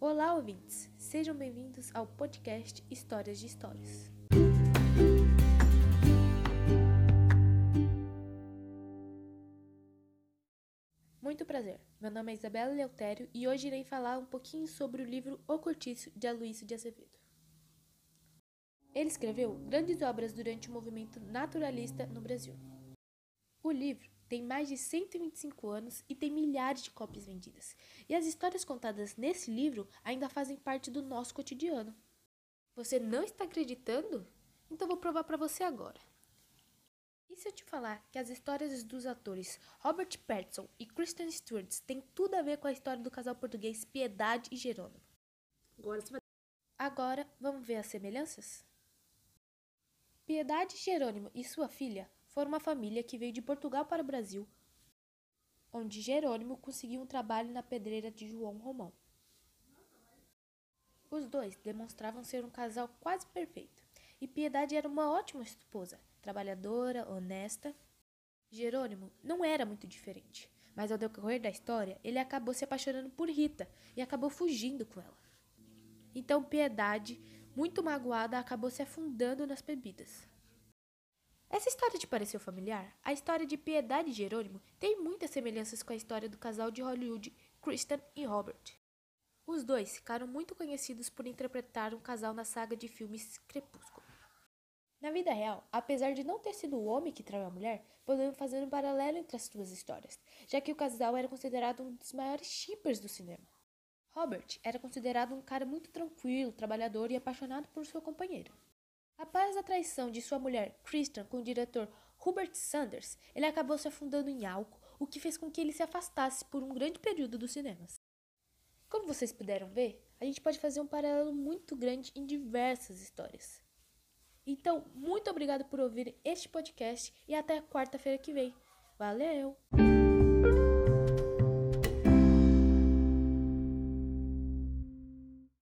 Olá, ouvintes! Sejam bem-vindos ao podcast Histórias de Histórias. Muito prazer, meu nome é Isabela Leutério e hoje irei falar um pouquinho sobre o livro O Cortiço de Aloysio de Azevedo. Ele escreveu grandes obras durante o movimento naturalista no Brasil. O livro tem mais de 125 anos e tem milhares de cópias vendidas. E as histórias contadas nesse livro ainda fazem parte do nosso cotidiano. Você não está acreditando? Então vou provar para você agora. E se eu te falar que as histórias dos atores Robert Pattinson e Kristen Stewart têm tudo a ver com a história do casal português Piedade e Jerônimo? Agora, vai... agora vamos ver as semelhanças? Piedade Jerônimo e sua filha foram uma família que veio de Portugal para o Brasil, onde Jerônimo conseguiu um trabalho na pedreira de João Romão. Os dois demonstravam ser um casal quase perfeito, e Piedade era uma ótima esposa, trabalhadora, honesta. Jerônimo não era muito diferente, mas ao decorrer da história, ele acabou se apaixonando por Rita e acabou fugindo com ela. Então Piedade, muito magoada, acabou se afundando nas bebidas. Essa história te pareceu familiar? A história de Piedade e Jerônimo tem muitas semelhanças com a história do casal de Hollywood, Kristen e Robert. Os dois ficaram muito conhecidos por interpretar um casal na saga de filmes Crepúsculo. Na vida real, apesar de não ter sido o homem que traiu a mulher, podemos fazer um paralelo entre as duas histórias, já que o casal era considerado um dos maiores shippers do cinema. Robert era considerado um cara muito tranquilo, trabalhador e apaixonado por seu companheiro. Após a traição de sua mulher Christian com o diretor Hubert Sanders, ele acabou se afundando em álcool, o que fez com que ele se afastasse por um grande período dos cinemas. Como vocês puderam ver, a gente pode fazer um paralelo muito grande em diversas histórias. Então, muito obrigado por ouvir este podcast e até quarta-feira que vem. Valeu!